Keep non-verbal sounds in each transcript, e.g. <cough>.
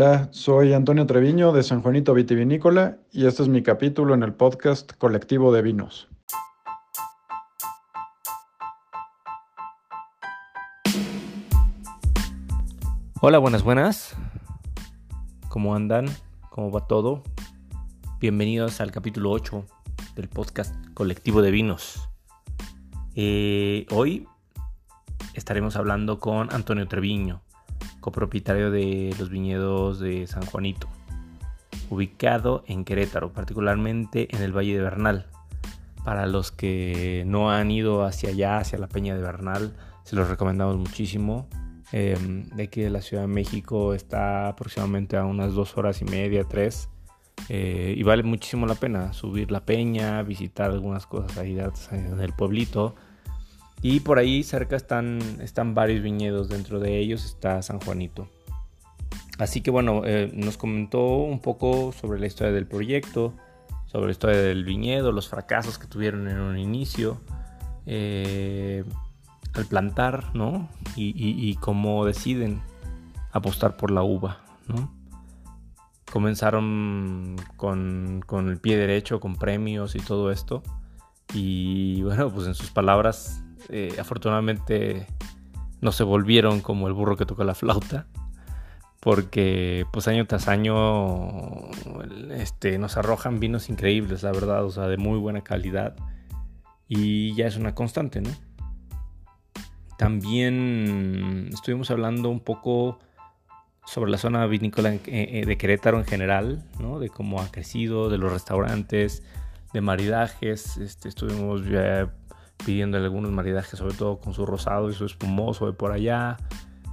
Hola, soy Antonio Treviño de San Juanito Vitivinícola y este es mi capítulo en el podcast Colectivo de Vinos. Hola, buenas, buenas. ¿Cómo andan? ¿Cómo va todo? Bienvenidos al capítulo 8 del podcast Colectivo de Vinos. Eh, hoy estaremos hablando con Antonio Treviño copropietario de los viñedos de San Juanito, ubicado en Querétaro, particularmente en el Valle de Bernal. Para los que no han ido hacia allá, hacia la Peña de Bernal, se los recomendamos muchísimo. Em, de aquí la Ciudad de México está aproximadamente a unas dos horas y media, tres. Eh, y vale muchísimo la pena subir la peña, visitar algunas cosas ahí en el pueblito y por ahí cerca están, están varios viñedos, dentro de ellos está San Juanito. Así que bueno, eh, nos comentó un poco sobre la historia del proyecto, sobre la historia del viñedo, los fracasos que tuvieron en un inicio, eh, al plantar, ¿no? Y, cómo deciden apostar por la uva, ¿no? Comenzaron con, con el pie derecho, con premios y todo esto. Y <laughs> bueno, pues en sus palabras eh, afortunadamente no se volvieron como el burro que toca la flauta. Porque pues año tras año este, nos arrojan vinos increíbles, la verdad, o sea, de muy buena calidad. Y ya es una constante, ¿no? También estuvimos hablando un poco sobre la zona vinícola eh, de Querétaro en general, ¿no? De cómo ha crecido, de los restaurantes, de maridajes. Este, estuvimos pidiéndole algunos maridajes, sobre todo con su rosado y su espumoso de por allá.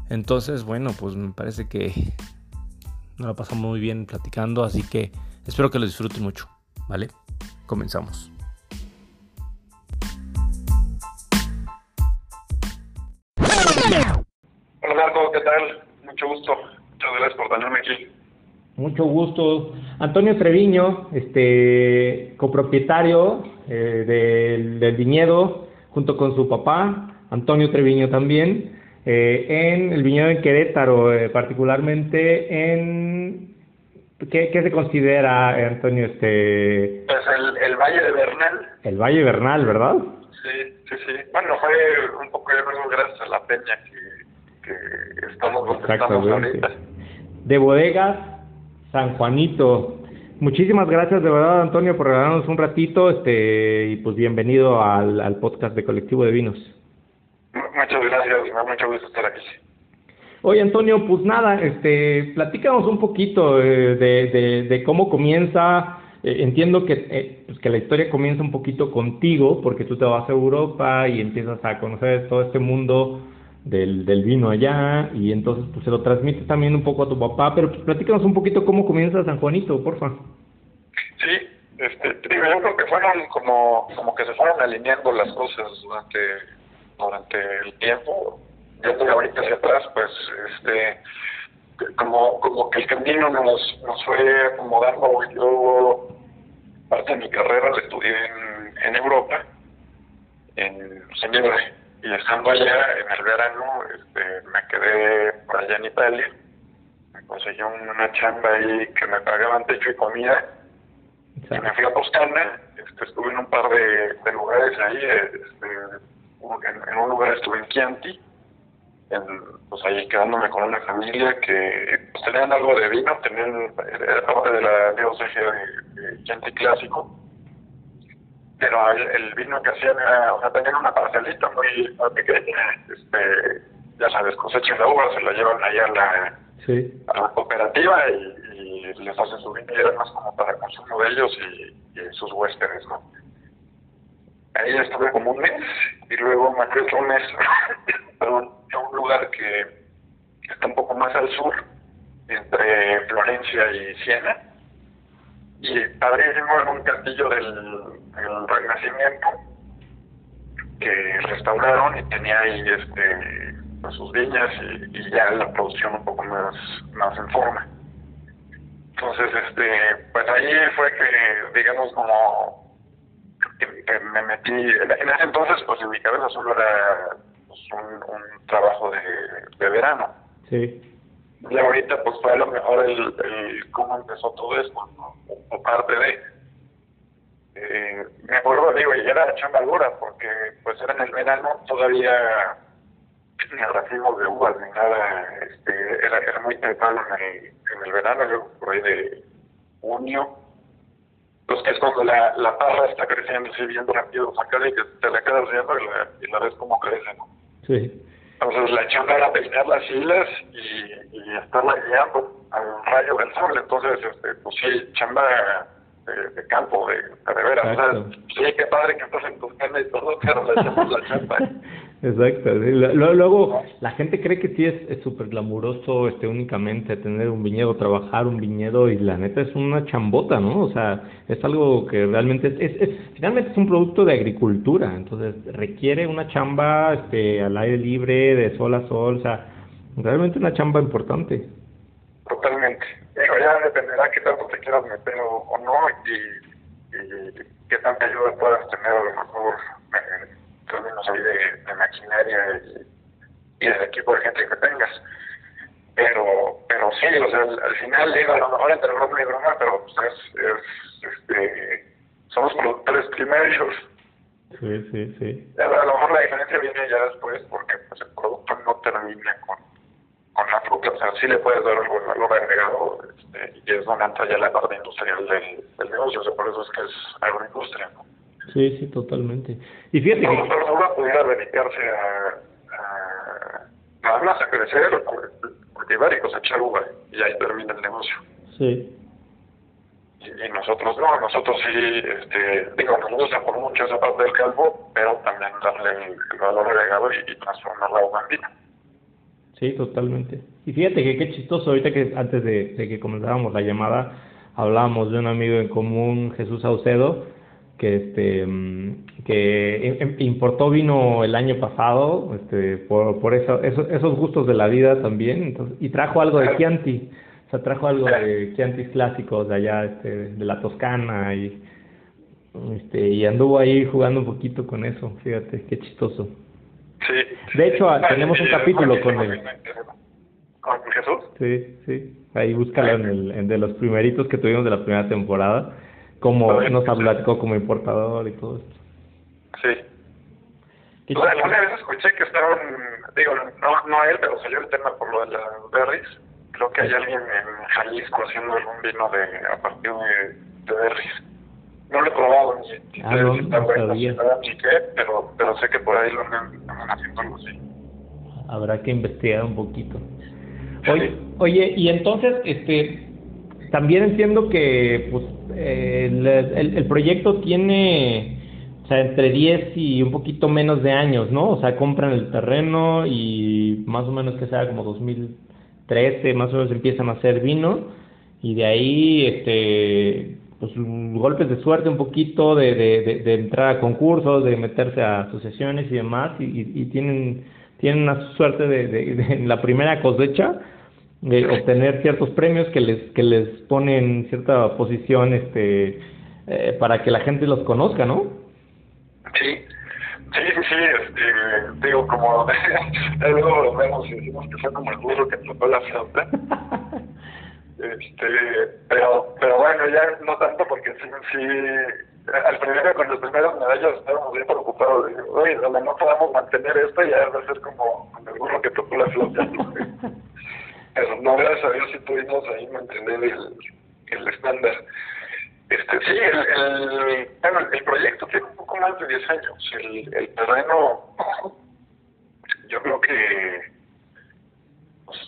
Entonces, bueno, pues me parece que nos la pasamos muy bien platicando, así que espero que lo disfruten mucho, ¿vale? Comenzamos. Hola Marco, ¿qué tal? Mucho gusto. Muchas gracias por tenerme aquí. Mucho gusto. Antonio Treviño, este copropietario eh, del, viñedo, junto con su papá, Antonio Treviño también, eh, en el viñedo de Querétaro, eh, particularmente en... ¿qué, se considera, Antonio? Este... Pues el, el Valle de Bernal. El Valle Bernal, ¿verdad? Sí, sí, sí. Bueno, fue un poco gracias a la peña que, que estamos donde estamos ahorita. De bodegas San Juanito. Muchísimas gracias de verdad Antonio por regalarnos un ratito este y pues bienvenido al, podcast de Colectivo de Vinos. Muchas gracias, me da mucho gusto estar aquí. Oye Antonio, pues nada, este, platícanos un poquito eh, de, de, cómo comienza. Eh, entiendo que, eh, pues que la historia comienza un poquito contigo, porque tú te vas a Europa y empiezas a conocer todo este mundo del, del vino allá y entonces pues se lo transmites también un poco a tu papá, pero pues platícanos un poquito cómo comienza San Juanito, porfa. Sí, este, yo creo que fueron como, como que se fueron alineando las cosas durante, durante el tiempo. Yo ahorita hacia atrás, pues, este, como, como que el camino nos, nos fue acomodando. Yo parte de mi carrera la estudié en, en Europa, en Ginebra y estando allá en el verano este, me quedé por allá en Italia. Me conseguí una chamba ahí que me pagaban techo y comida. Y me fui a Toscana este, estuve en un par de, lugares ahí este, en, un lugar estuve en Chianti en, pues ahí quedándome con una familia que pues, tenían algo de vino tenían era parte de la diócesis de, de Chianti clásico pero el, vino que hacían era, o sea, tenían una parcelita muy, pequeña, este, ya sabes, cosechan la uva, se la llevan ahí a la, a la cooperativa y, les hacen su vino y era más como para consumo de ellos y, sus huéspedes, ¿no? Ahí estuve como un mes y luego me fui otro mes <laughs> a un lugar que está un poco más al sur, entre Florencia y Siena y padrísimo en un castillo del, Renacimiento que restauraron y tenía ahí este pues, sus viñas y, ya la producción un poco más más en forma. Entonces este pues ahí fue que digamos como que, me metí en ese entonces pues en mi cabeza solo era pues, un, un trabajo de, de verano. Sí Y ahorita pues fue a lo mejor el, el cómo empezó todo esto, o, parte de... Eh, me acuerdo, digo, y era chamba dura, porque pues era en el verano, todavía ni racimos de uvas ni nada, este, era, era muy temprano en el, en el verano, yo por ahí de junio, pues que es cuando la, la parra está creciendo así bien rápido, sacar y que te la quedas viendo y la, y la ves como crece, ¿no? Sí. Entonces la chamba era peinar las islas y, y estarla guiando al rayo del sol. Entonces, este, pues sí, chamba de, de campo, de, de veras. O sea, sí, qué padre que estás en tus y todo, pero le echamos la chamba. <laughs> Exacto. Luego, la gente cree que sí es súper glamuroso este, únicamente tener un viñedo, trabajar un viñedo y la neta es una chambota, ¿no? O sea, es algo que realmente es, es, es finalmente es un producto de agricultura, entonces requiere una chamba este, al aire libre, de sol a sol, o sea, realmente una chamba importante. Totalmente. Digo, ya dependerá qué tanto te quieras meter o, no y, qué tanta ayuda puedas tener a lo mejor términos ahí de, de maquinaria y, y del equipo de gente que tengas. Pero, pero sí, o sea, al, al final, digo, a lo mejor entre broma y broma, pero pues es, es, este, somos productores primarios. Sí, sí, sí. A lo mejor la diferencia viene ya después porque pues, el producto no termina con con la fruta, o sea, sí le puedes dar algún valor agregado este, y es donde entra ya la parte industrial del, del negocio, o sea, por eso es que es agroindustria, ¿no? Sí, sí, totalmente. Y fíjate que... Pudiera dedicarse a, a nada más a crecer, cultivar y cosechar uva, y ahí termina el negocio. Sí. Y, y nosotros no, nosotros sí, este, digo, nos gusta por mucho esa parte del calvo, pero también darle el, el valor agregado y, y transformar la uva en vino. Sí, totalmente. Y fíjate que qué chistoso, ahorita que antes de, de que comenzábamos la llamada, hablábamos de un amigo en común, Jesús Saucedo, que este que importó vino el año pasado, este por, por eso, esos, esos gustos de la vida también, entonces, y trajo algo de Chianti, o sea, trajo algo de Chiantis clásicos de allá, este, de la Toscana y este y anduvo ahí jugando un poquito con eso, fíjate, qué chistoso. Sí. De hecho, tenemos un capítulo con él. ¿Con Jesús? Sí, sí. Ahí búscalo en el en de los primeritos que tuvimos de la primera temporada, como nos platicó como importador y todo esto. Sí. Sea, alguna vez escuché que estaban, digo, no, no él, pero salió el tema por lo de las berries. Creo que hay alguien en Jalisco haciendo algún vino de a partir de, de berries. No lo he probado ni, Ah, no, si está no ni qué, pero, pero sé que por ahí lo andan, andan haciendo algo así. Habrá que investigar un poquito. Oye, oye, y entonces, este, también entiendo que, pues, eh, el, el, proyecto tiene, o sea, entre 10 y un poquito menos de años, ¿no? O sea, compran el terreno y más o menos que sea como 2013, más o menos empiezan a hacer vino y de ahí, este, pues golpes de suerte un poquito de, de, de, entrar a concursos, de meterse a asociaciones y demás y, y, tienen tienen una suerte de, de, de en la primera cosecha de obtener ciertos premios que les que les ponen cierta posición este eh, para que la gente los conozca, ¿no? Sí, sí, sí, este, digo, como <laughs> luego lo vemos y decimos que fue como el burro que tocó la flauta. <laughs> Este, pero, pero bueno, ya no tanto porque sí, sí, al primero con las primeras medallas estábamos bien preocupados. De, Oye, no podamos mantener esto, ya va a ser como, como el burro que tocó la flauta. <laughs> pero no, gracias a Dios sí pudimos ahí mantener el, el estándar. Este, sí, el, el, bueno, el proyecto tiene un poco más de 10 años. El, el terreno, yo creo que pues,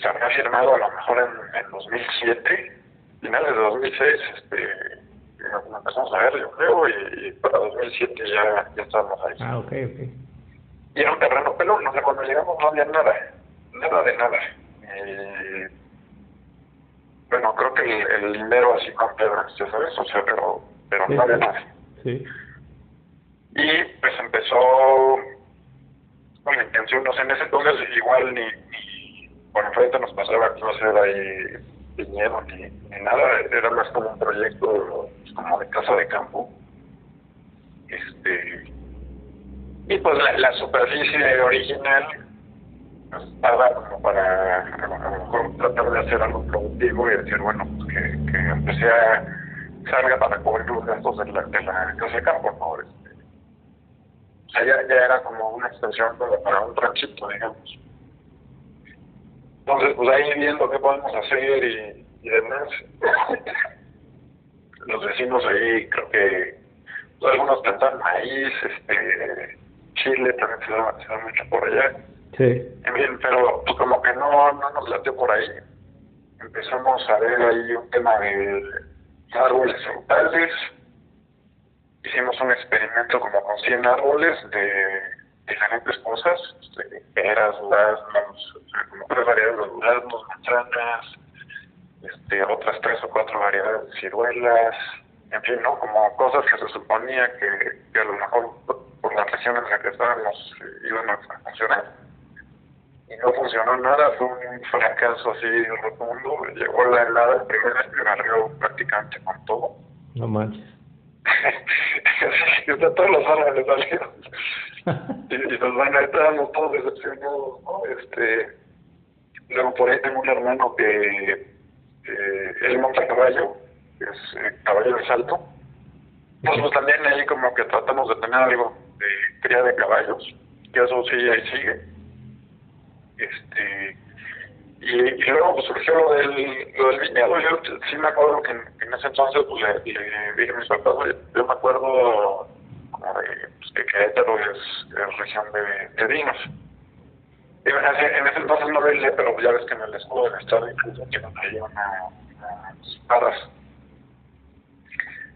se había firmado a lo mejor en, en 2007, finales de 2006, este, lo empezamos a ver, yo creo, y, y para 2007 ya, ya estábamos ahí. Ah, ok, ok. Y era un terreno pelón, o sea, cuando llegamos no había nada, nada de nada. Eh, bueno, creo que el, el lindero así con piedras, ya sabes, o sea, pero, pero Sí, no había sí. Y pues empezó con la intención, no sé, en ese entonces igual ni, ni por enfrente nos pasaba que a ser ahí viñedo ni, ni nada, era más como un proyecto pues, como de casa de campo. Este y pues la, la superficie original como para a lo mejor tratar de hacer algo productivo y decir, bueno, pues que, que aunque sea salga para cubrir los gastos de la, de la casa de campo, ¿no? Este, o sea, ya, ya era como una extensión para, para un ranchito, digamos. Entonces, pues ahí viendo qué podemos hacer y, y demás, <laughs> los vecinos ahí creo que pues, algunos plantan maíz, este, chile también se da, se da mucho por allá. Sí. En fin, pero pues como que no, no nos late por ahí. Empezamos a ver ahí un tema de árboles frutales. Hicimos un experimento como con 100 árboles de diferentes cosas, este, peras, duraznos, como tres variedades de duraznos, manzanas, este, otras tres o cuatro variedades de ciruelas, en fin, ¿no? Como cosas que se suponía que, a lo mejor por, por la región en la que estábamos eh, iban a funcionar. Y no funcionó nada, fue un fracaso así rotundo. Llegó la helada primera que barrió prácticamente con todo. No manches. <laughs> O sea, todos los árboles salieron. y, y pues bueno, estábamos todos decepcionados, ¿no? Este, luego por ahí tengo un hermano que eh, él monta caballo, es eh, caballo de salto. Entonces pues también ahí como que tratamos de tener algo de cría de caballos, que eso sí ahí sigue. Este, y, luego pues surgió lo del, lo del viñedo. Yo sí me acuerdo que en, ese entonces pues le, le dije a mis papás, yo me acuerdo como de pues, que Querétaro es, es región de, de vinos. En ese, en ese entonces no lo hice, pero ya ves que en el escudo del estado incluso tienen ahí una, unas barras.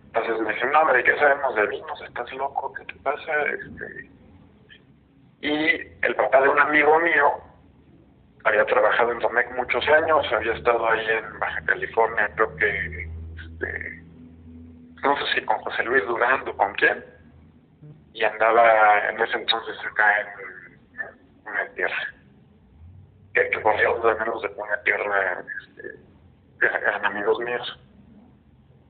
Entonces me dicen, no, hombre, ¿qué sabemos de vinos? ¿Estás loco? ¿Qué te pasa? Este... Y el papá de un amigo mío había trabajado en Domecq muchos años, había estado ahí en Baja California, creo que, este, no sé si con José Luis Durán o con quién, y andaba en ese entonces acá en, una tierra, que, que por cierto los de una tierra este, eran amigos míos.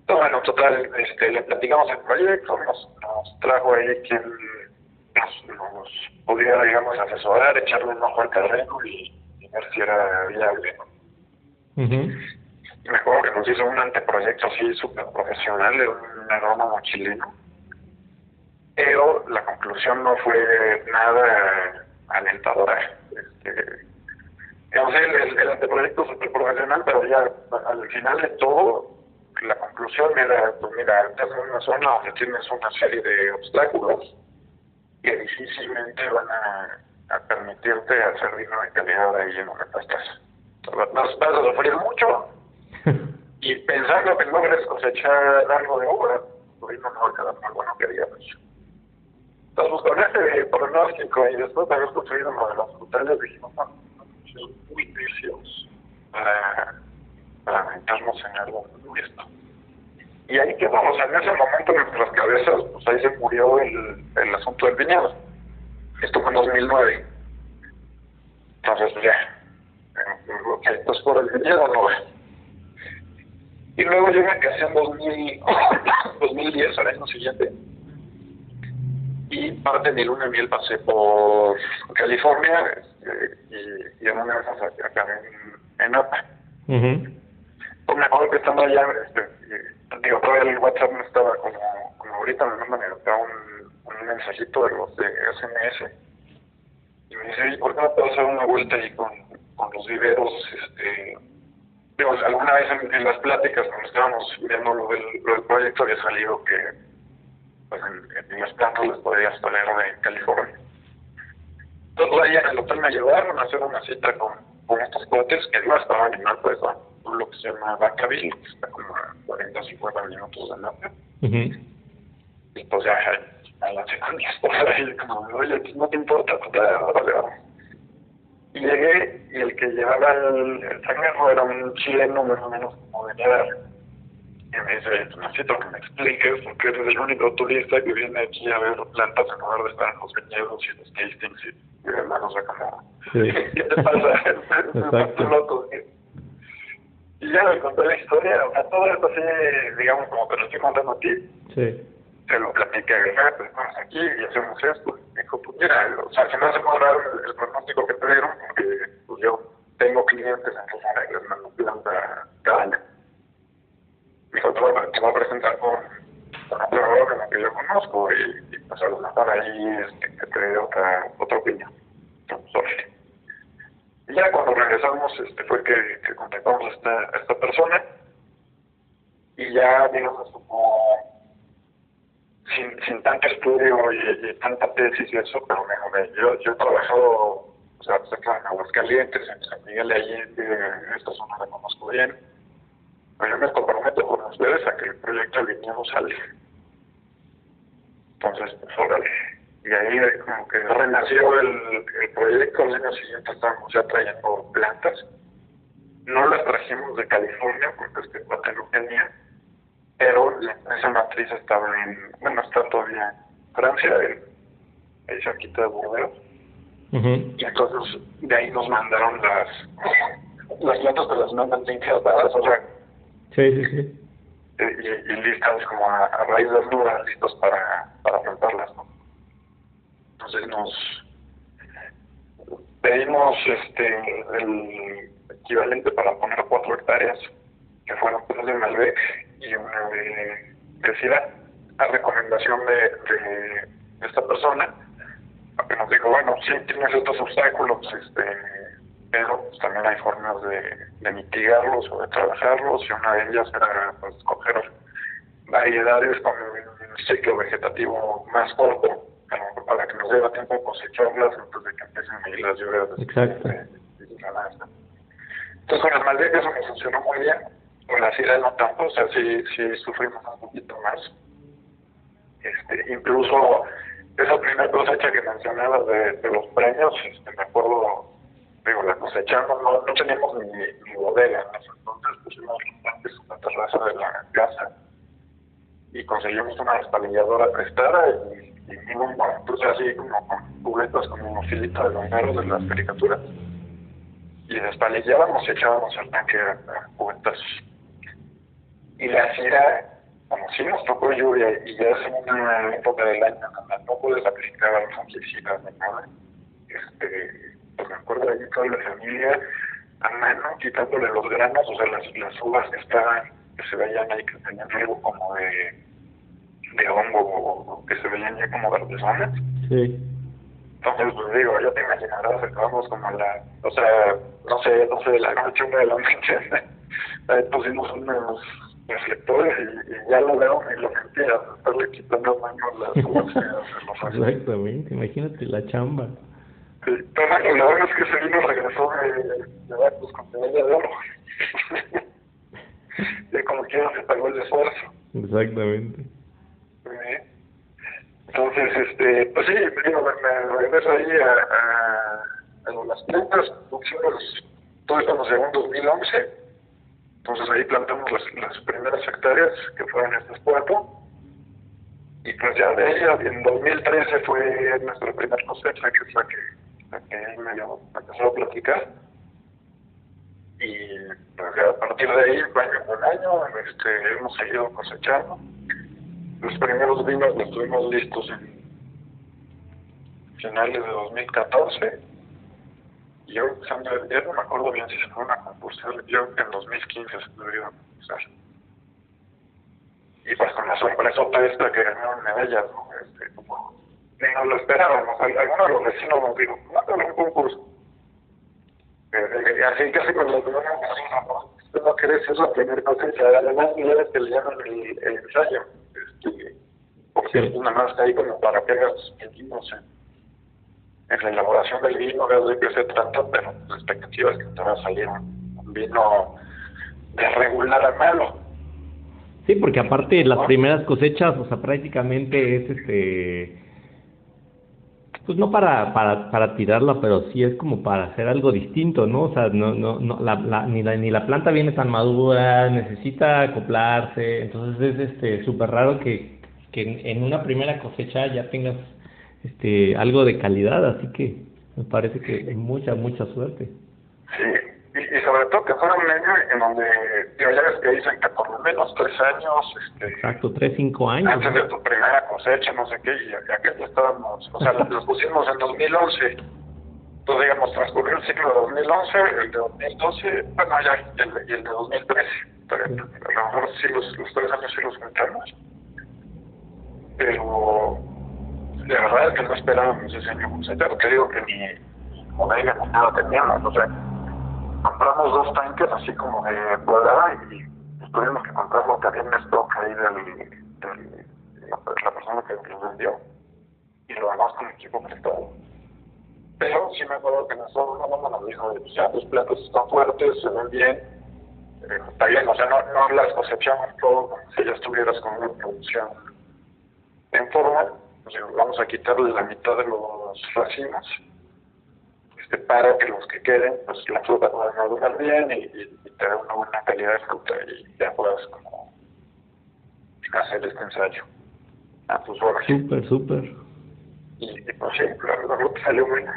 Entonces, bueno, total, este, le platicamos el proyecto, nos, nos trajo ahí quien nos, nos pudiera, digamos, asesorar, echarle un ojo al terreno y y ver si era viable. acuerdo que nos hizo un anteproyecto así súper profesional de un agrónomo chileno. Pero la conclusión no fue nada alentadora. Este, digamos, el, el, el anteproyecto súper profesional, pero ya al final de todo, la conclusión era, pues mira, estás en una zona donde tienes una serie de obstáculos que difícilmente van a a permitirte hacer vino de calidad ahí en donde estás. Vas, vas a sufrir mucho <laughs> y pensando que logres cosechar algo de obra, tu vino no va a quedar más bueno que digamos. Entonces, pues, con ese pronóstico y después de haber construido uno de los frutales, dijimos, no, somos muy necios para, para meternos en algo como esto. Y ahí quedamos, en ese momento en nuestras cabezas, pues ahí se murió el, el asunto del viñedo. Esto fue en 2009. Entonces, ya. Ok, pues por el viñedo no. Y luego yo me casé en 2000, 2010, al año siguiente. Y parte de mi luna de miel pasé por California eh, y, y en una esas acá en, en Napa. Ujú. Pues me acuerdo que estando allá, este, y, digo, todavía el WhatsApp no estaba como, como ahorita, me mandan acá un, un mensajito de los de SMS. Y me dice, "Oye, ¿por qué no te vas a dar una vuelta ahí con, con los viveros? Este, digo, alguna vez en, en las pláticas, cuando estábamos viendo lo del, lo del proyecto, había salido que pues, en, en las plantas les podías traer de California. Entonces ahí en el hotel me ayudaron a hacer una cita con, con estos cuates que no estaban en Napa, en lo que se llama Vacaville, que está como a 40 50 minutos de Napa. Ujú. Y pues ya a la con mi esposa y como, oye, pues, no te importa, pues vamos. Y llegué y el que llevaba el, el changarro era un chileno más o menos como de mi edad. Y me dice, "Oye, pues necesito que me expliques porque eres el único turista que viene aquí a ver plantas en lugar de estar en los viñedos y los tastings y, y demás, o sea, como, Sí. <laughs> ¿qué te pasa? <laughs> Estás loco. Y ya me conté la historia, o sea, todo esto así, digamos, como te lo estoy contando a ti, Sí. Se lo platiqué a pues vamos aquí y hacemos esto. Dijo, pues mira, o sea, si no se puede dar el, el pronóstico que te dieron, porque pues yo tengo clientes en Tijuana y les mando planta cada año. Me dijo, te voy a presentar con, con un proveedor en que yo conozco y, y pues a lo mejor ahí este, que te dé otra, otra opinión. Entonces, y ya cuando regresamos este, fue que, que contactamos a esta, esta persona y ya, digamos, como sin, sin tanto estudio y, y, tanta tesis y eso, pero me, yo, yo he trabajado, o sea, en Aguascalientes, en San Miguel de Allende, esta zona la conozco bien, pero yo me comprometo con ustedes a que el proyecto de sale. Entonces, pues órale. Y ahí como que renació el, el proyecto, al año siguiente estábamos ya trayendo plantas. No las trajimos de California porque este cuate no tenía pero la empresa matriz estaba en, bueno, está todavía en Francia, ahí cerquita de Burdeos. Y entonces de ahí nos mandaron las las plantas que las mandan bien quedadas, o sea, sí, sí, sí. Y, y listas como a, a raíz de duras, listos para, para plantarlas, ¿no? Entonces nos pedimos este el equivalente para poner cuatro hectáreas, que fueron tres de Malbec y una de, de a recomendación de, de, esta persona, que nos dijo, bueno, sí tienes estos obstáculos, este, pero pues, también hay formas de, de, mitigarlos o de trabajarlos, y una de ellas era pues, escoger variedades con un ciclo vegetativo más corto, para que nos dé tiempo cosecharlas antes de que empiecen a ir las lluvias. Exacto. Entonces con las Malbec eso me funcionó muy bien con la sida no tanto, o sea, sí, sí sufrimos un poquito más. Este, incluso esa primera cosecha que mencionabas de, los premios, este, me acuerdo, digo, la cosechamos, no, no teníamos ni, ni bodega, entonces pusimos antes una terraza de la casa y conseguimos una despalilladora prestada y, y bueno, pues así como con cubetas como unos filitos de longeros de las caricaturas. Y despalillábamos y echábamos al tanque a cubetas y la sierra, como si nos tocó lluvia y ya es una época del año donde no puedes aplicar al fungicida ni nada, este, pues me acuerdo de toda la familia a mano quitándole los granos, o sea, las, las uvas que estaban, que se veían ahí, que tenían algo como de, de hongo, o que se veían ya como verdezonas. Sí. Entonces, pues digo, yo te imaginarás, acabamos como la, o sea, no sé, no sé, de la noche, una de la <laughs> noche, pusimos unos reflectores y, y, ya lo veo y lo sentía, estarle quitando baño las. <laughs> Exactamente, imagínate la chamba. Sí, pero la verdad es que ese vino regresó de, de Veracruz con medalla de oro. <laughs> y como quiera se pagó el esfuerzo. Exactamente. Sí. Entonces, este, pues sí, digo, me, regreso ahí a, a, a las plantas, pusimos todo esto nos llegó en 2011 entonces ahí plantamos las, primeras hectáreas, que fueron estas cuatro. Y pues ya de ella, en 2013 fue nuestra primera cosecha, que fue la que, la que medio empezó a platicar. Y pues ya a partir de ahí, año con año, este, hemos seguido cosechando. Los primeros vinos los tuvimos listos en finales de 2014 yo, ya no me acuerdo bien si se fue una concursal, yo en 2015 se me dio a concursar. Y pues con la sorpresota esta que ganaron medallas, ¿no? Este, como, ni nos lo esperábamos. Algunos de los vecinos nos dijo, mándale un concurso. Eh, así casi cuando lo tuvieron ¿no? Usted no querés ser la primera cosecha, además ya es que le llaman el, el ensayo. Este, porque sí. nada más ahí como para que hagas metimos en en la elaboración del vino, ves de qué se trata, pero la expectativa es que te va a salir un vino de regular a malo. Sí, porque aparte las ¿no? primeras cosechas, o sea, prácticamente es este pues no para, para, para tirarla, pero sí es como para hacer algo distinto, ¿no? O sea, no, no, no, la, la, ni, la, ni la planta viene tan madura, necesita acoplarse, entonces es este súper raro que, que en, en una primera cosecha ya tengas este algo de calidad, así que me parece que es mucha, mucha suerte. Sí, y, y sobre todo que fuera un año en donde, digo, ya ves que dicen que por lo menos tres años, este, Exacto, tres, cinco años. Antes de tu primera cosecha, no sé qué, y acá ya estábamos, o sea, <laughs> los pusimos en 2011, Entonces, digamos, transcurrió el ciclo de 2011, el de 2012, bueno, ya, y el, y el de 2013. Pero, a lo mejor sí, los, los tres años sí los juntamos. Pero la verdad que no esperábamos ese año cosecha, porque digo que ni bodega ni nada teníamos. O sea, compramos dos tanques así como de cuadrada y tuvimos que comprar lo que había en stock ahí del, del la, persona que nos vendió y lo demás con el equipo prestado. Pero sí me acuerdo que nosotros una mamá nos dijo, ya tus platos están fuertes, se ven bien, eh, está bien, o sea, no, no las cosechamos todo como si ya estuvieras con una producción en forma, o sea, vamos a quitarle la mitad de los racimos este, para que los que queden, pues la fruta pueda madurar bien y, y, y tener una buena calidad de fruta y ya puedas como hacer este ensayo a tus horas. Súper, súper. Y, y pues sí, la, la fruta salió buena.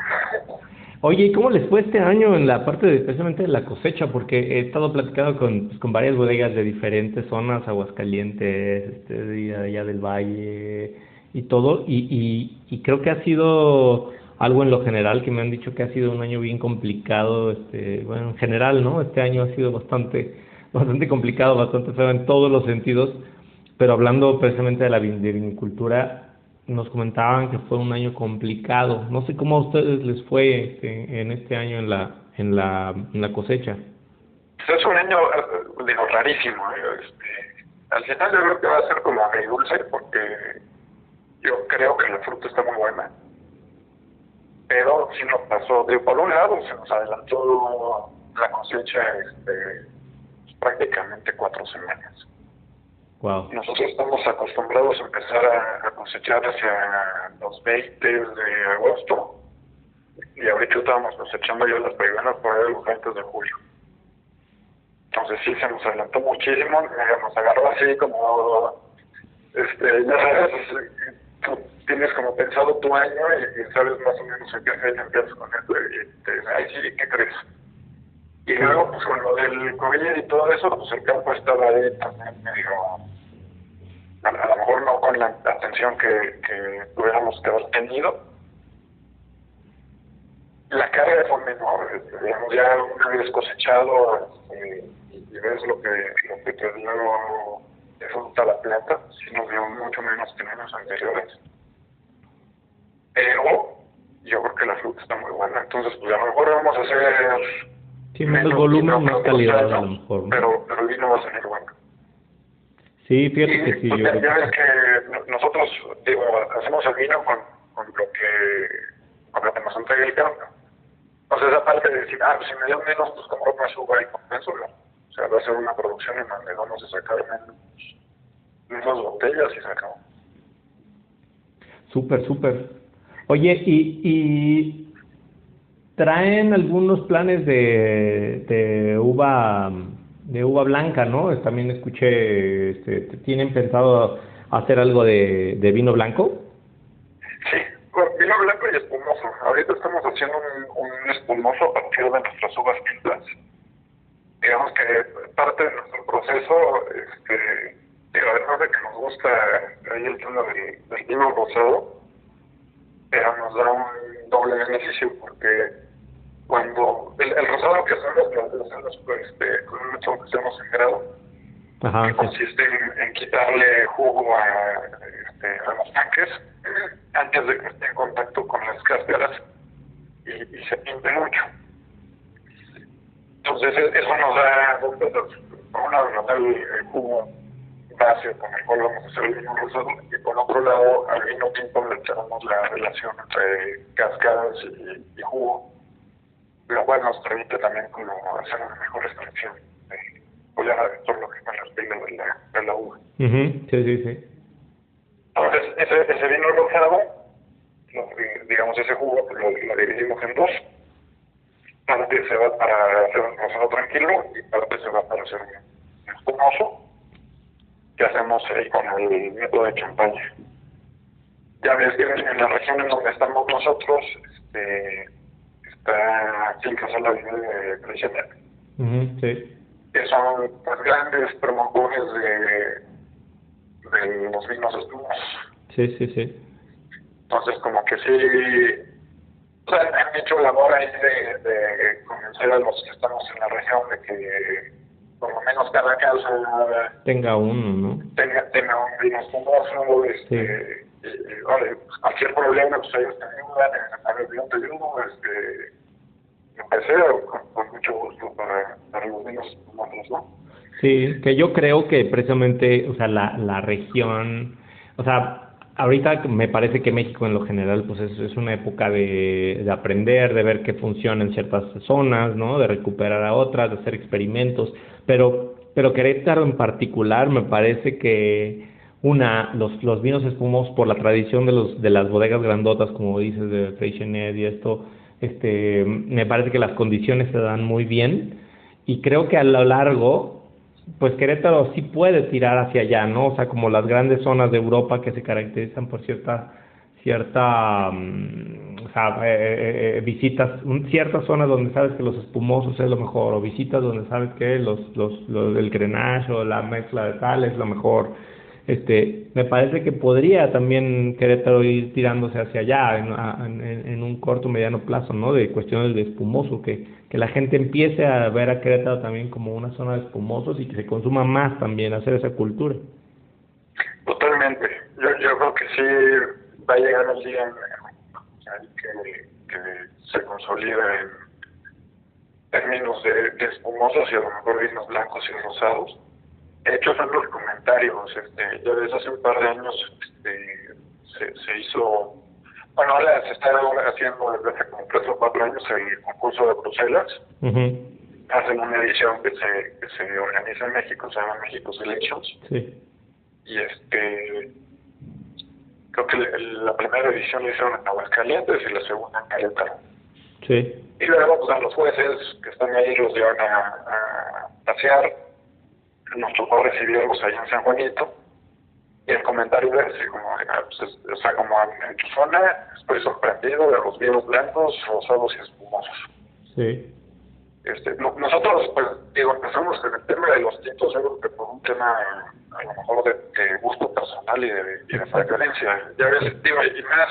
Oye, ¿y cómo les fue este año en la parte de, especialmente de la cosecha? Porque he estado platicando con, pues, con varias bodegas de diferentes zonas, Aguascalientes, este, de allá del Valle y todo, y, y, creo que ha sido algo en lo general que me han dicho que ha sido un año bien complicado, este, bueno, en general, ¿no? Este año ha sido bastante, <laughs> bastante complicado, bastante feo en todos los sentidos, pero hablando precisamente de la vinicultura, nos comentaban que fue un año complicado. No sé cómo a ustedes les fue este, en este año en la, en la, en la cosecha. Pues es un año, digo, rarísimo. ¿eh? Este, al final yo creo que va a ser como agridulce porque yo creo que la fruta está muy buena. Pero sí nos pasó, digo, por un lado se nos adelantó la cosecha este, prácticamente cuatro semanas. Wow. Nosotros estamos acostumbrados a empezar a, a cosechar hacia los 20 de agosto y ahorita estábamos cosechando ya las primeras por ahí los 20 de julio. Entonces sí se nos adelantó muchísimo, nos agarró así como, este, ya sabes, tú tienes como pensado tu año y, sabes más o menos en qué fecha empiezas con esto y te dicen, ay sí, ¿qué crees? Y luego, pues con lo del COVID y todo eso, pues el campo estaba ahí también medio, a, a lo mejor no con la atención que, que tuviéramos que haber tenido. La carga fue menor, este, digamos, ya una vez cosechado y, y ves lo que, lo que te dio de fruta la planta, sí nos dio mucho menos que en años anteriores. Pero yo creo que la fruta está muy buena, entonces pues a lo mejor vamos a hacer Sí, menos volumen, más calidad a lo mejor. ¿no? Pero, pero el vino va a salir bueno. Sí, fíjate que sí, pues, yo ya creo ya que nosotros, digo, hacemos el vino con, con lo que con lo que nos entrega el campo. O sea, esa parte de decir, ah, pues si me dio menos, pues compro más uva y compenso, ¿no? O sea, va a ser una producción en donde vamos a sacar menos, menos botellas y se acabó. Súper, súper. Oye, y, y traen algunos planes de, de uva de uva blanca, ¿no? También escuché, este, ¿tienen pensado hacer algo de, de vino blanco? Sí, bueno, vino blanco y espumoso. Ahorita estamos haciendo un, un espumoso a partir de nuestras uvas tintas. Digamos que parte de nuestro proceso, este, digo, además de que nos gusta ahí el tema del, del vino rosado, pero nos da un doble beneficio porque cuando el, el rosado que hacemos lo hacemos este, con un método que llama sangrado, Ajá, que sí. consiste en, en quitarle jugo a, este, a los tanques antes de que esté en contacto con las cáscaras y, y se pinte mucho. Entonces eso nos da dos cosas. Por un lado nos da el, jugo base con el cual vamos a hacer el vino rosado y por otro lado al vino tinto le tenemos la relación entre cascadas y, y jugo, lo cual nos permite también como hacer una mejor extracción de, pues ya de todo lo que está en las pilas de la, de la uva. Ujú, Sí, sí, sí. Entonces, ese, ese vino rosado, digamos, ese jugo pues, lo, lo dividimos en dos. Parte se va para hacer un rosado tranquilo y parte se va para hacer un espumoso que hacemos ahí con el método de champaña. Ya ves que en la región en donde estamos nosotros, este, está Finca Sala de Crecimiento Ujú, sí. que son pues, grandes promotores de, de los vinos espumosos. Sí, sí, sí. Entonces, como que sí, <laughs> han hecho labor ahí de, de convencer a los que estamos en la región de que por lo menos cada casa tenga uno, ¿no? Tenga, tenga un vino este, y, vale, cualquier problema, pues ellos te ayudan, a ver, yo te ayudo, este, empecé con, con mucho gusto para, para los vinos ¿no? Sí, que yo creo que precisamente, o sea, la, la región, o sea, ahorita me parece que México en lo general pues es, una época de, de, aprender, de ver qué funciona en ciertas zonas, ¿no? De recuperar a otras, de hacer experimentos, pero, pero Querétaro en particular me parece que una, los, los vinos espumosos por la tradición de los de las bodegas grandotas, como dices, de Freixenet y esto, este, me parece que las condiciones se dan muy bien y creo que a lo largo pues Querétaro sí puede tirar hacia allá, ¿no? O sea, como las grandes zonas de Europa que se caracterizan por cierta cierta um, o sea, eh, eh, eh, visitas ciertas zonas donde sabes que los espumosos es lo mejor o visitas donde sabes que los los, los el grenache o la mezcla de tal es lo mejor este me parece que podría también Querétaro ir tirándose hacia allá en, en, en un corto mediano plazo no de cuestiones de espumoso que que la gente empiece a ver a Querétaro también como una zona de espumosos y que se consuma más también, hacer esa cultura. Totalmente. Yo, yo creo que sí va a llegar el día en, que, que, se consolida en términos de, de, espumosos y a lo mejor vinos blancos y rosados. De hecho, son los comentarios. Este, ya desde hace un par de años este, se, se hizo bueno, ahora se está haciendo desde hace como tres o cuatro años el concurso de Bruselas. Hacen una edición que se, que se organiza en México, se llama México Selections. Sí. Y este. Creo que la primera edición la hicieron en Aguascalientes y la segunda en Querétaro. Sí. Y luego, pues a los jueces que están ahí los llevan a, a pasear. Nos tocó recibirlos ahí en San Juanito y el comentario es así como, pues, o sea, como en, tu zona estoy sorprendido de los vinos blancos, rosados y espumosos. Sí. Este, nosotros, pues, digo, empezamos con el tema de los tintos, creo que por un tema, a lo mejor, de, gusto personal y de, y de. Ya ves, digo, y más,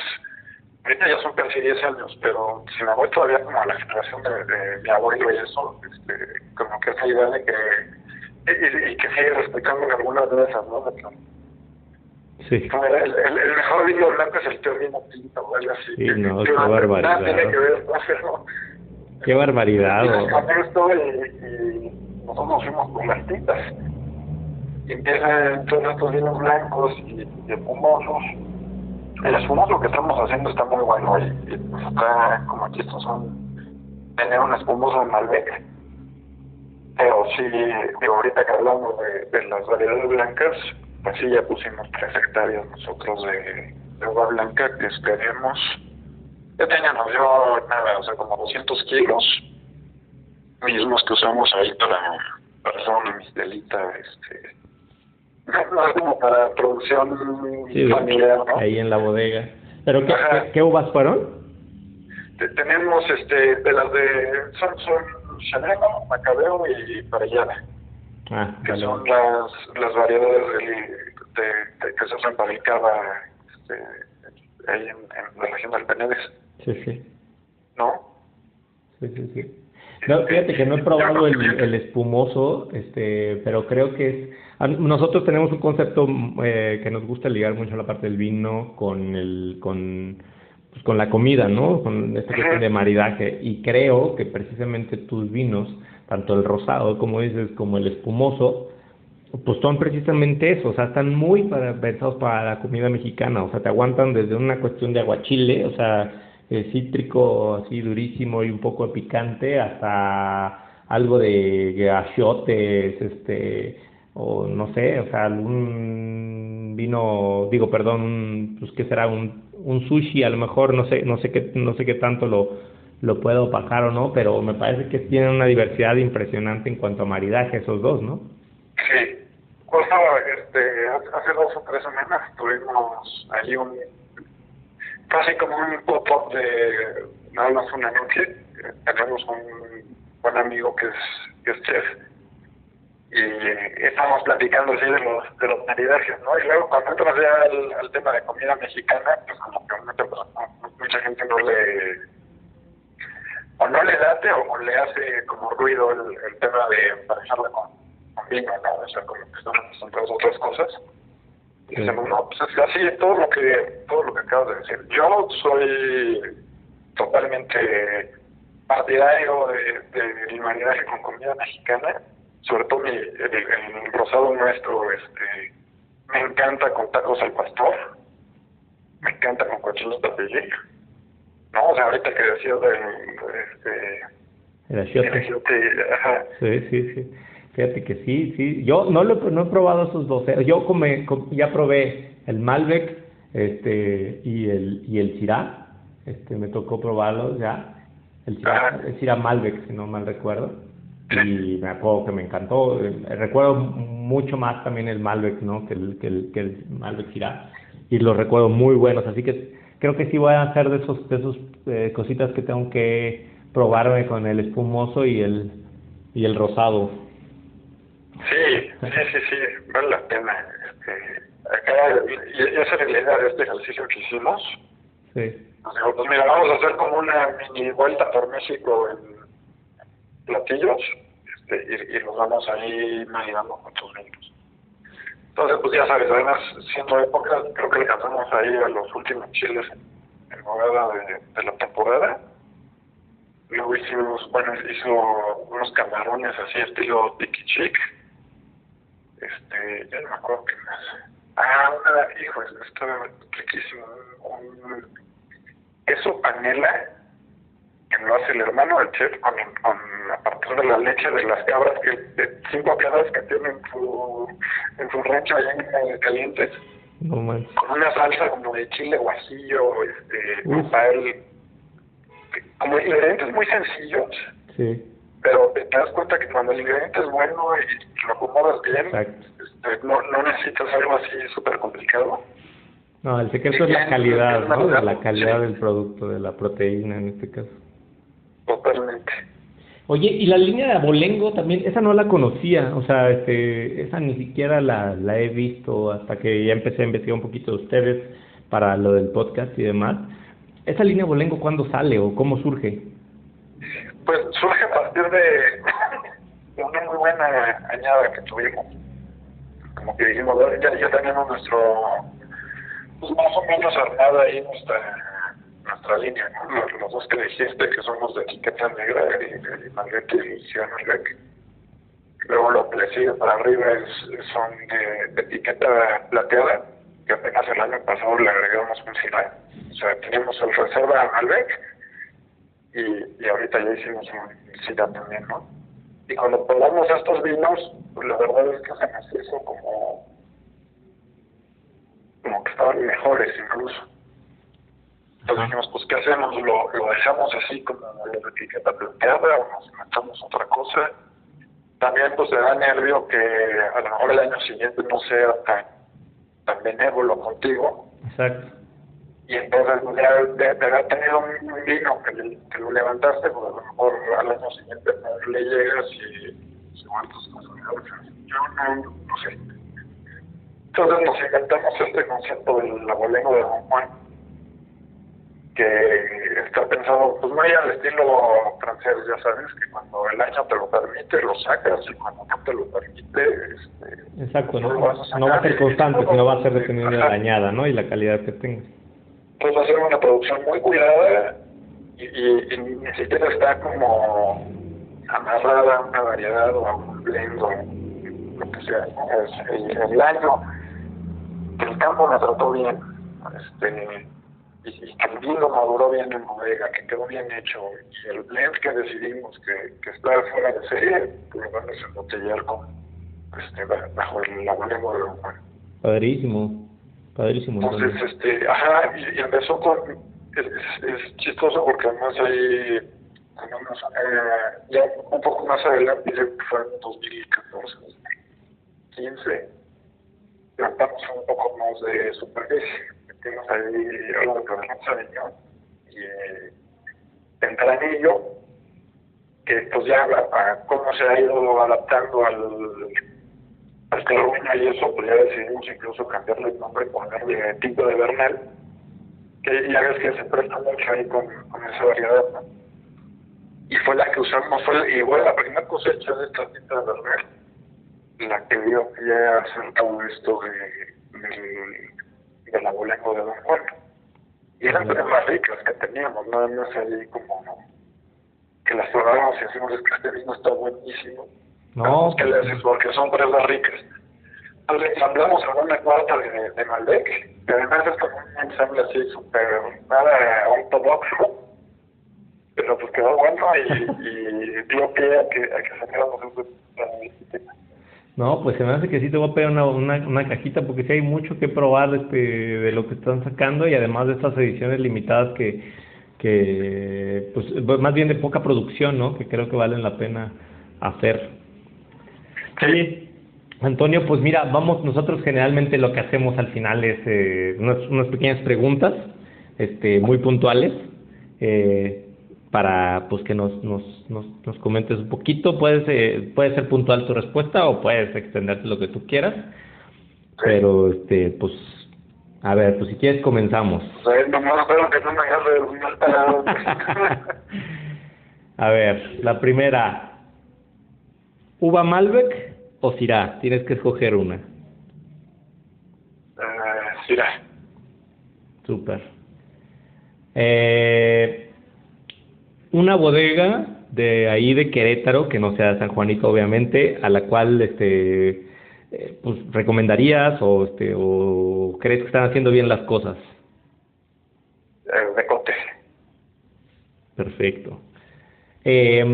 ahorita ya son casi 10 años, pero si me voy todavía como a la generación de, de mi abuelo y eso, este, como que esa idea de que, y, y que sigue respetando algunas de esas, ¿no? Sí. El, el, el, mejor vino blanco es el que vino tinto o algo así. Sí, no, qué barbaridad. Tiene que ver, Qué barbaridad. Y, y, y nosotros fuimos con las tintas. Y empiezan todos estos vinos blancos y, y espumosos. El espumoso que estamos haciendo está muy bueno y, y pues está como aquí estos son tener un espumoso en Malbec. Pero sí, digo, ahorita que hablamos de, de las variedades blancas, pues sí, ya pusimos tres hectáreas nosotros de, de uva blanca que esperemos. Ya teníamos yo nada, o sea, como 200 kilos mismos que usamos ahí para, para hacer una mistelita, este. No, como para producción sí, familiar, ¿no? Ahí en la bodega. ¿Pero qué, qué, qué, uvas fueron? tenemos este de las de. Son, son Chanelo, Macabeo y Parellana. Ah, que vale. son las, las variedades de, de, de, que se usan para el cava este, ahí en, en, la región del Penedés. Sí, sí. ¿No? Sí, sí, sí. No, fíjate que no he probado el, el espumoso, este, pero creo que es... Nosotros tenemos un concepto eh, que nos gusta ligar mucho la parte del vino con el... con pues con la comida, ¿no? Con esta cuestión de maridaje. Y creo que precisamente tus vinos tanto el rosado, como dices, como el espumoso, pues son precisamente eso, o sea, están muy para, pensados para la comida mexicana, o sea, te aguantan desde una cuestión de aguachile, o sea, cítrico así durísimo y un poco picante, hasta algo de achiotes, este, o no sé, o sea, algún vino, digo, perdón, pues qué será, un, un sushi, a lo mejor, no sé, no sé qué, no sé qué tanto lo lo puedo opacar o no, pero me parece que tienen una diversidad impresionante en cuanto a maridaje esos dos, ¿no? Sí. Justo este, hace dos o tres semanas tuvimos ahí un, casi como un pop-up de nada más una noche. Tenemos un buen amigo que es, que es chef y estamos platicando así de los, de los maridajes, ¿no? Y luego cuando entras ya al, al tema de comida mexicana, pues como que mucha, mucha gente no le o no le late o, le hace como ruido el, el tema de emparejarla con, con, vino, ¿no? O sea, como que están acostumbrados otras cosas. Y sí. decimos, no, pues es así, todo lo que, todo lo que acabas de decir. Yo soy totalmente partidario de, del maridaje con comida mexicana, sobre todo mi, el, el, rosado nuestro, este, me encanta con tacos al pastor, me encanta con cochinita pibil, ¿no? O sea, ahorita que decías del, este, el achiote. Ajá. Sí, sí, sí. Fíjate que sí, sí. Yo no, lo, no he probado esos dos. ¿eh? Yo come, ya probé el Malbec este, y el y el Syrah. Este, me tocó probarlos ya. El Syrah, el Syrah Malbec, si no mal recuerdo. Y me acuerdo que me encantó. Recuerdo mucho más también el Malbec, ¿no? Que el, que el, que el Malbec Syrah. Y los recuerdo muy buenos. Así que creo que sí voy a hacer de esos, de esos eh, cositas que tengo que probarme con el espumoso y el y el rosado. Sí, sí, sí, sí, vale la pena. Este, acá, y, esa la idea de este ejercicio que hicimos. Sí. Pues mira, vamos a hacer como una mini vuelta por México en platillos este, y, nos vamos ahí marinando tus vinos. Entonces, pues ya sabes, además, siendo época, creo que le cantamos ahí a los últimos chiles en, en novela de, de la temporada. Luego hicimos, bueno, hizo unos camarones así estilo tiki chic. Este, ya no me acuerdo qué más. Ah, una, hijo, estaba riquísimo. Un queso panela que lo hace el hermano del chef con, con a partir de la leche de las cabras que de cinco cabras que tiene en su en su rancho allá en Calientes no con una salsa como de chile guasillo este nopal como ingredientes muy sencillos sí. pero te das cuenta que cuando el ingrediente es bueno y lo acomodas bien este, no, no necesitas algo así súper complicado. No, el secreto es la calidad, ¿no? De la calidad sí. del producto, de la proteína en este caso. Totalmente. Oye, y la línea de abolengo también, esa no la conocía, o sea, este, esa ni siquiera la, la he visto hasta que ya empecé a investigar un poquito de ustedes para lo del podcast y demás. ¿Esa línea abolengo cuándo sale o cómo surge? Pues surge a partir de, <laughs> de una muy buena añada que tuvimos. Como que dijimos, ya, ya tenemos nuestro pues más o menos armada ahí nuestra nuestra línea, ¿no? los, dos que dijiste que somos de etiqueta negra, y y Ciudad Malbec. Luego lo que le sigue para arriba es, son de, etiqueta plateada, que apenas el año pasado le agregamos un Syrah. O sea, teníamos el reserva Malbec y, y ahorita ya hicimos un Syrah también, ¿no? Y cuando probamos estos vinos, pues la verdad es que se nos hizo como como que estaban mejores incluso. Entonces dijimos, pues, ¿qué hacemos? ¿Lo, lo dejamos así como de etiqueta plateada o nos inventamos otra cosa? También, pues, se da nervio que a lo mejor el año siguiente no sea tan, tan benévolo contigo. Exacto. Y entonces, pues, ya de, de haber tenido un, vino que, le, que, lo levantaste, pues a lo mejor al año siguiente no le llegas y se van tus cosas. Yo no, no sé. Entonces nos inventamos este concepto del abolengo de Don Juan, que está pensado pues muy al estilo francés, ya sabes, que cuando el año te lo permite lo sacas y cuando no te lo permite... Este, Exacto, no, no, va, a no va a ser constante, sino va a ser dependiendo de la añada ¿no? y la calidad que tenga. Pues va a ser una producción muy cuidada y, y, y ni siquiera está como amarrada a una variedad o a un blend o lo que sea. Es, el, el año el campo me trató bien, este, y, el vino maduró bien en bodega, que quedó bien hecho, y el blend que decidimos que, que está fuera de serie, lo vamos a embotellar con, este, bajo el abolengo de Don Juan. Padrísimo, padrísimo. Entonces, ¿no? este, ajá, y, y, empezó con, es, es, es, chistoso porque además ahí, eh, ya un poco más adelante, fue en 2014, 2015, plantamos un poco más de superficie. Metimos ahí algo de Sauvignon y eh, Tempranillo, que pues ya a cómo se ha ido adaptando al, al Carruña y eso, pues ya decidimos incluso cambiarle el nombre y ponerle tipo de Bernal, que ya ves que se presta mucho ahí con, con esa variedad, y fue la que usamos, fue igual la primera cosecha de esta tinta de verdad, la que dio pie a hacer todo esto de, del abolengo de Don Juan. Y eran las más ricas que teníamos, nada más ahí como que las probábamos y decimos es que este vino está buenísimo. No, que le haces porque son pruebas ricas. Entonces hablamos a una cuarta de, de Malbec, que además es como un ensamble así súper nada ortodoxo pero pues quedó bueno y, y dio pie a que, a que sacáramos ese No, pues se me hace que sí te voy a pedir una, una, una cajita porque sí hay mucho que probar este, de lo que están sacando y además de estas ediciones limitadas que, que pues más bien de poca producción, ¿no? Que creo que valen la pena hacer. Sí. Antonio, pues mira, vamos, nosotros generalmente lo que hacemos al final es eh, unas, unas pequeñas preguntas este, muy puntuales. Eh, para pues que nos, nos, nos, nos comentes un poquito. Puedes, eh, puede ser puntual tu respuesta o puedes extenderte lo que tú quieras. Pero, este, pues, a ver, pues si quieres comenzamos. <laughs> a ver, la primera. ¿Uva Malbec o Syrah? Tienes que escoger una. Uh, Syrah. Súper. Eh, una bodega de ahí de Querétaro, que no sea San Juanito obviamente, a la cual este eh, pues recomendarías o este o crees que están haciendo bien las cosas? De Cote. Perfecto. Eh,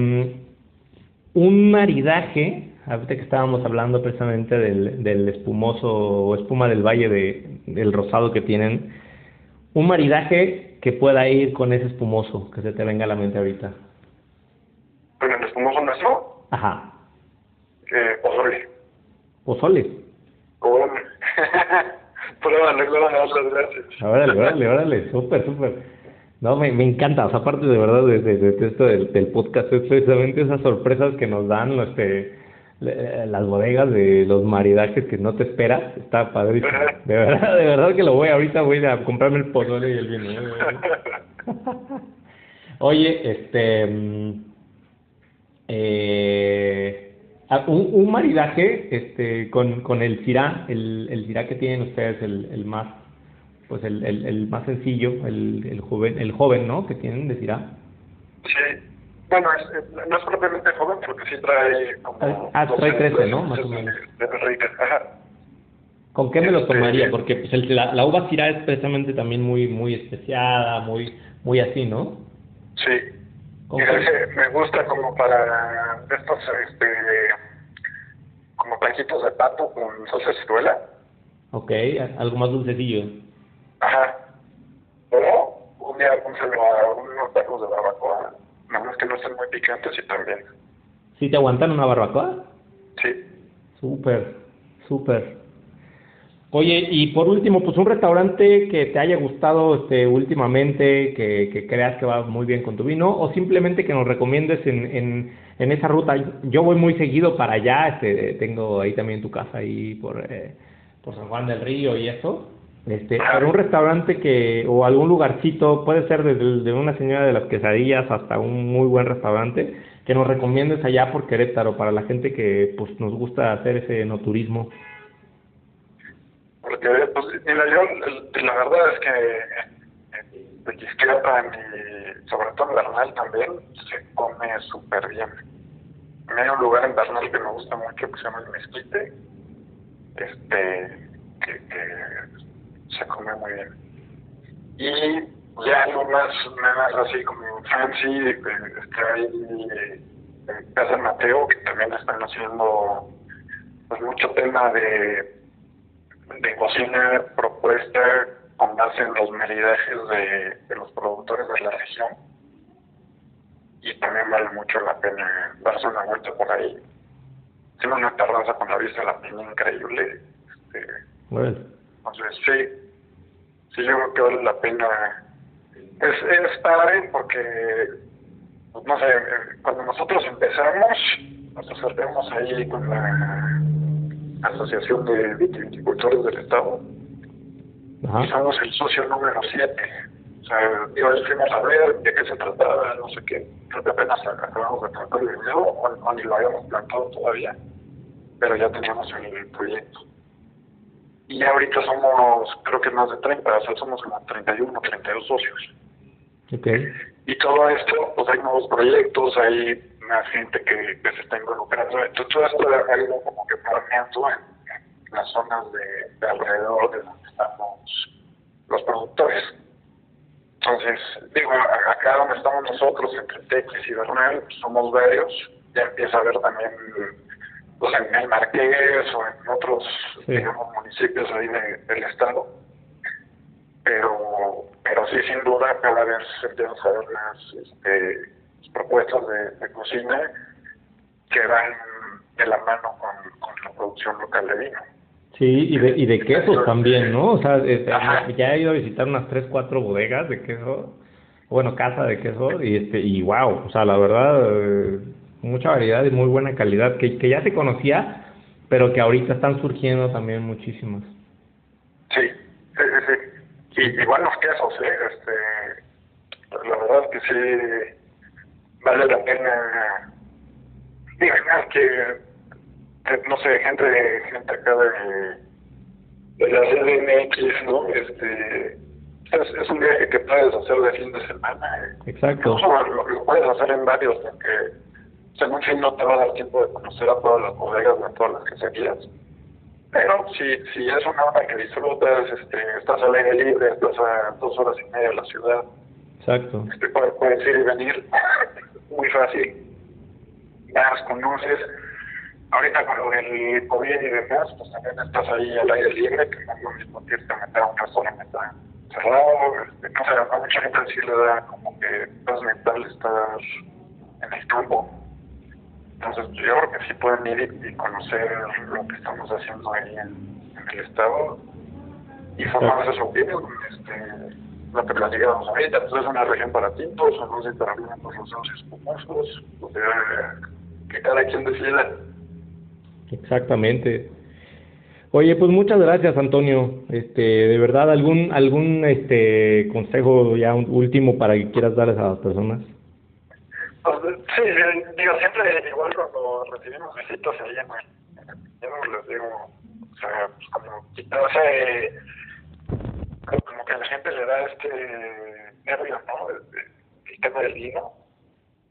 un maridaje, ahorita que estábamos hablando precisamente del, del espumoso o espuma del valle de, del rosado que tienen, un maridaje que pueda ir con ese espumoso que se te venga a la mente ahorita. ¿Con el espumoso nuestro? Ajá. Eh, pozole. ¿Pozole? Con... Pruébale, pruébale, gracias. Órale, órale, órale, súper, súper. No, me, me encanta, o sea, aparte de verdad de, de, de esto del, del, podcast, es precisamente esas sorpresas que nos dan este, las bodegas de los maridajes que no te esperas, está padrísimo. De verdad, de verdad que lo voy, ahorita voy a comprarme el pozole y el vino. ¿eh? <laughs> Oye, este, mm, eh, un, un, maridaje, este, con, con el cirá, el, el cirá que tienen ustedes, el, el más, pues el, el, el más sencillo, el, el joven, el joven, ¿no? Que tienen de cirá. Sí. Bueno, es, no es propiamente joven, porque sí trae como... Ah, trae 13, ¿no? Más o menos. De, de Ajá. ¿Con qué me lo este, tomaría? Porque pues, el, la, la, uva Syrah es precisamente también muy muy especiada, muy muy así, ¿no? Sí. Me gusta como para estos, este, como taquitos de pato con salsa ciruela. Ok, algo más dulcecillo. Ajá. O un día pónselo a unos tacos de barbacoa. Nada más que no estén muy picantes y también. ¿Sí te aguantan una barbacoa? Sí. Súper, súper. Oye, y por último, pues un restaurante que te haya gustado este, últimamente, que, que creas que va muy bien con tu vino, o simplemente que nos recomiendes en, en, en esa ruta. Yo voy muy seguido para allá, este, tengo ahí también tu casa ahí por, eh, por San Juan del Río y eso. Este, pero un restaurante que, o algún lugarcito, puede ser desde de una señora de las quesadillas hasta un muy buen restaurante, que nos recomiendes allá por Querétaro, para la gente que pues nos gusta hacer ese no turismo. Porque, pues, mira, yo, la verdad es que de Quisqueapa y sobre todo en Bernal también se come súper bien. Hay un lugar en Bernal que me gusta mucho que se llama el Mezquite, este, que, que se come muy bien. Y ya algo más, más así como fancy, está ahí en Casa Mateo, que también están haciendo pues mucho tema de de cocina propuesta con base en los maridajes de, los productores de la región y también vale mucho la pena darse una vuelta por ahí. Tiene una terraza con la vista la piña increíble. Este, bueno. Entonces, sí, sí, yo creo que vale la pena. Es, es padre porque, pues, no sé, cuando nosotros empezamos, nos acercamos ahí con la Asociación de Viticultores del Estado. Ajá. Y somos el socio número 7. O sea, digo, fuimos a ver de qué se trataba, no sé qué. Creo que apenas acabamos de plantar el video, o, ni lo habíamos plantado todavía, pero ya teníamos el proyecto. Y ahorita somos, creo que más de 30, o sea, somos como 31, 32 socios. Okay. Y todo esto, pues hay nuevos proyectos, hay más gente que, que se está involucrando. Entonces, todo esto ha ido como que planeando en, las zonas de, alrededor de donde estamos los productores. Entonces, digo, acá donde estamos nosotros, entre Texas y Bernal, pues, somos varios, ya empieza a haber también, en el Marqués o en otros, digamos, municipios ahí del estado. Pero, pero sí, sin duda, cada vez se empiezan a ver más este, propuestas de, cocina que van de la mano con, con la producción local de vino. Sí, y de, y de quesos también, ¿no? O sea, este, ya he ido a visitar unas tres, cuatro bodegas de queso, bueno, casa de queso, y este, y wow, o sea, la verdad, eh, mucha variedad y muy buena calidad, que, que ya se conocía, pero que ahorita están surgiendo también muchísimas. Sí, sí, sí, Y igual los quesos, ¿eh? este, la verdad que sí, vale la pena, digo, que no sé, gente, gente acá de, de la CDMX, ¿no? Este, es, es, un viaje que puedes hacer de fin de semana. Exacto. Lo, lo, puedes hacer en varios, porque según no te va a dar tiempo de conocer a todas las bodegas de todas las que queserías. Pero si, si es una hora que disfrutas, este, estás al aire libre, estás a dos horas y media de la ciudad. Exacto. Este, puedes ir y venir <laughs> muy fácil. Ya las conoces ahorita con lo del COVID y demás, pues también estás ahí al aire libre, que no es lo mismo que irte a meter a un restaurante cerrado, este, no sé, a mucha gente sí le da como que paz mental estar en el campo. Entonces yo creo que sí pueden ir y, conocer lo que estamos haciendo ahí en, el estado y formarse su opinión, este, lo que platicábamos ahorita, pues es una región para tintos, o no sé, para los los espumosos, o sea, que cada quien decida Exactamente. Oye, pues muchas gracias, Antonio. Este, de verdad, algún algún este consejo ya último para que quieras darles a las personas. Pues, sí, digo siempre igual cuando recibimos visitas ahí en yo les digo, o sea, pues como quitarse, como que a la gente le da este nervio, ¿no? El tema del vino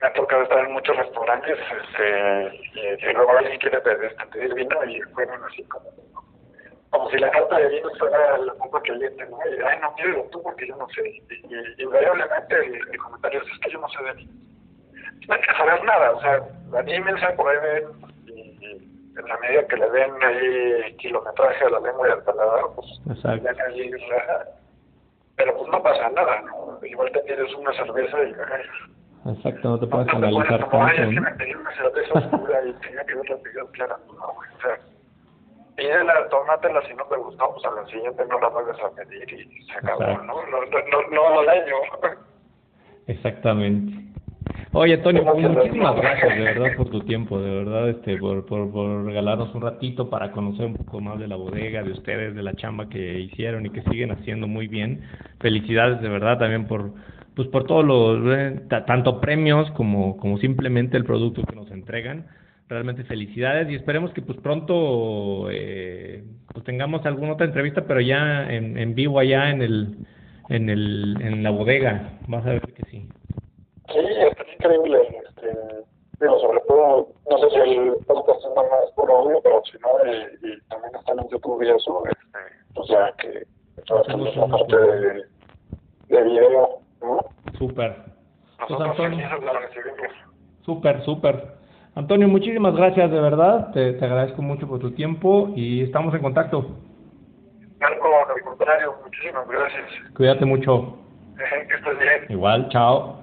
me ha tocado estar en muchos restaurantes este, y, luego alguien quiere pedir vino y fueron así como como si la carta de vino fuera la copa caliente, ¿no? Y, ay, no, quiero tú porque yo no sé. Y, y, invariablemente el, comentario es, que yo no sé de vino. No hay que saber nada, o sea, anímense, prueben y, en la medida que le den ahí kilometraje a la lengua y al paladar, pues Exacto. ahí, pero pues no pasa nada, ¿no? Igual te pides una cerveza y Exacto, no te puedes no, analizar tanto. Ay, es que me pedí una cerveza oscura y tenía que ver la opinión clara. No, o sea, pídela, tómatela, si no te gustó, pues a la siguiente no la vuelves a pedir y se acabó, ¿no? No, no, no, no daño. Exactamente. Oye, pues, muchísimas gracias de verdad por tu tiempo, de verdad, este, por, por, por regalarnos un ratito para conocer un poco más de la bodega, de ustedes, de la chamba que hicieron y que siguen haciendo muy bien. Felicidades de verdad también por, pues por todos los, eh, tanto premios como, como simplemente el producto que nos entregan. Realmente felicidades y esperemos que pues pronto eh, pues tengamos alguna otra entrevista, pero ya en, en vivo allá en el, en el, en la bodega. Vas a ver que sí. Sí, está increíble. Este, pero sobre todo, no sé si el podcast es más por audio, pero si no, y, también están en YouTube y eso, este, o sea que hacemos una parte de, de video Súper. Pues Antonio. Súper, súper. Antonio, muchísimas gracias, de verdad. Te, te, agradezco mucho por tu tiempo y estamos en contacto. Marco, al contrario, muchísimas gracias. Cuídate mucho. <laughs> que estés bien. Igual, chao.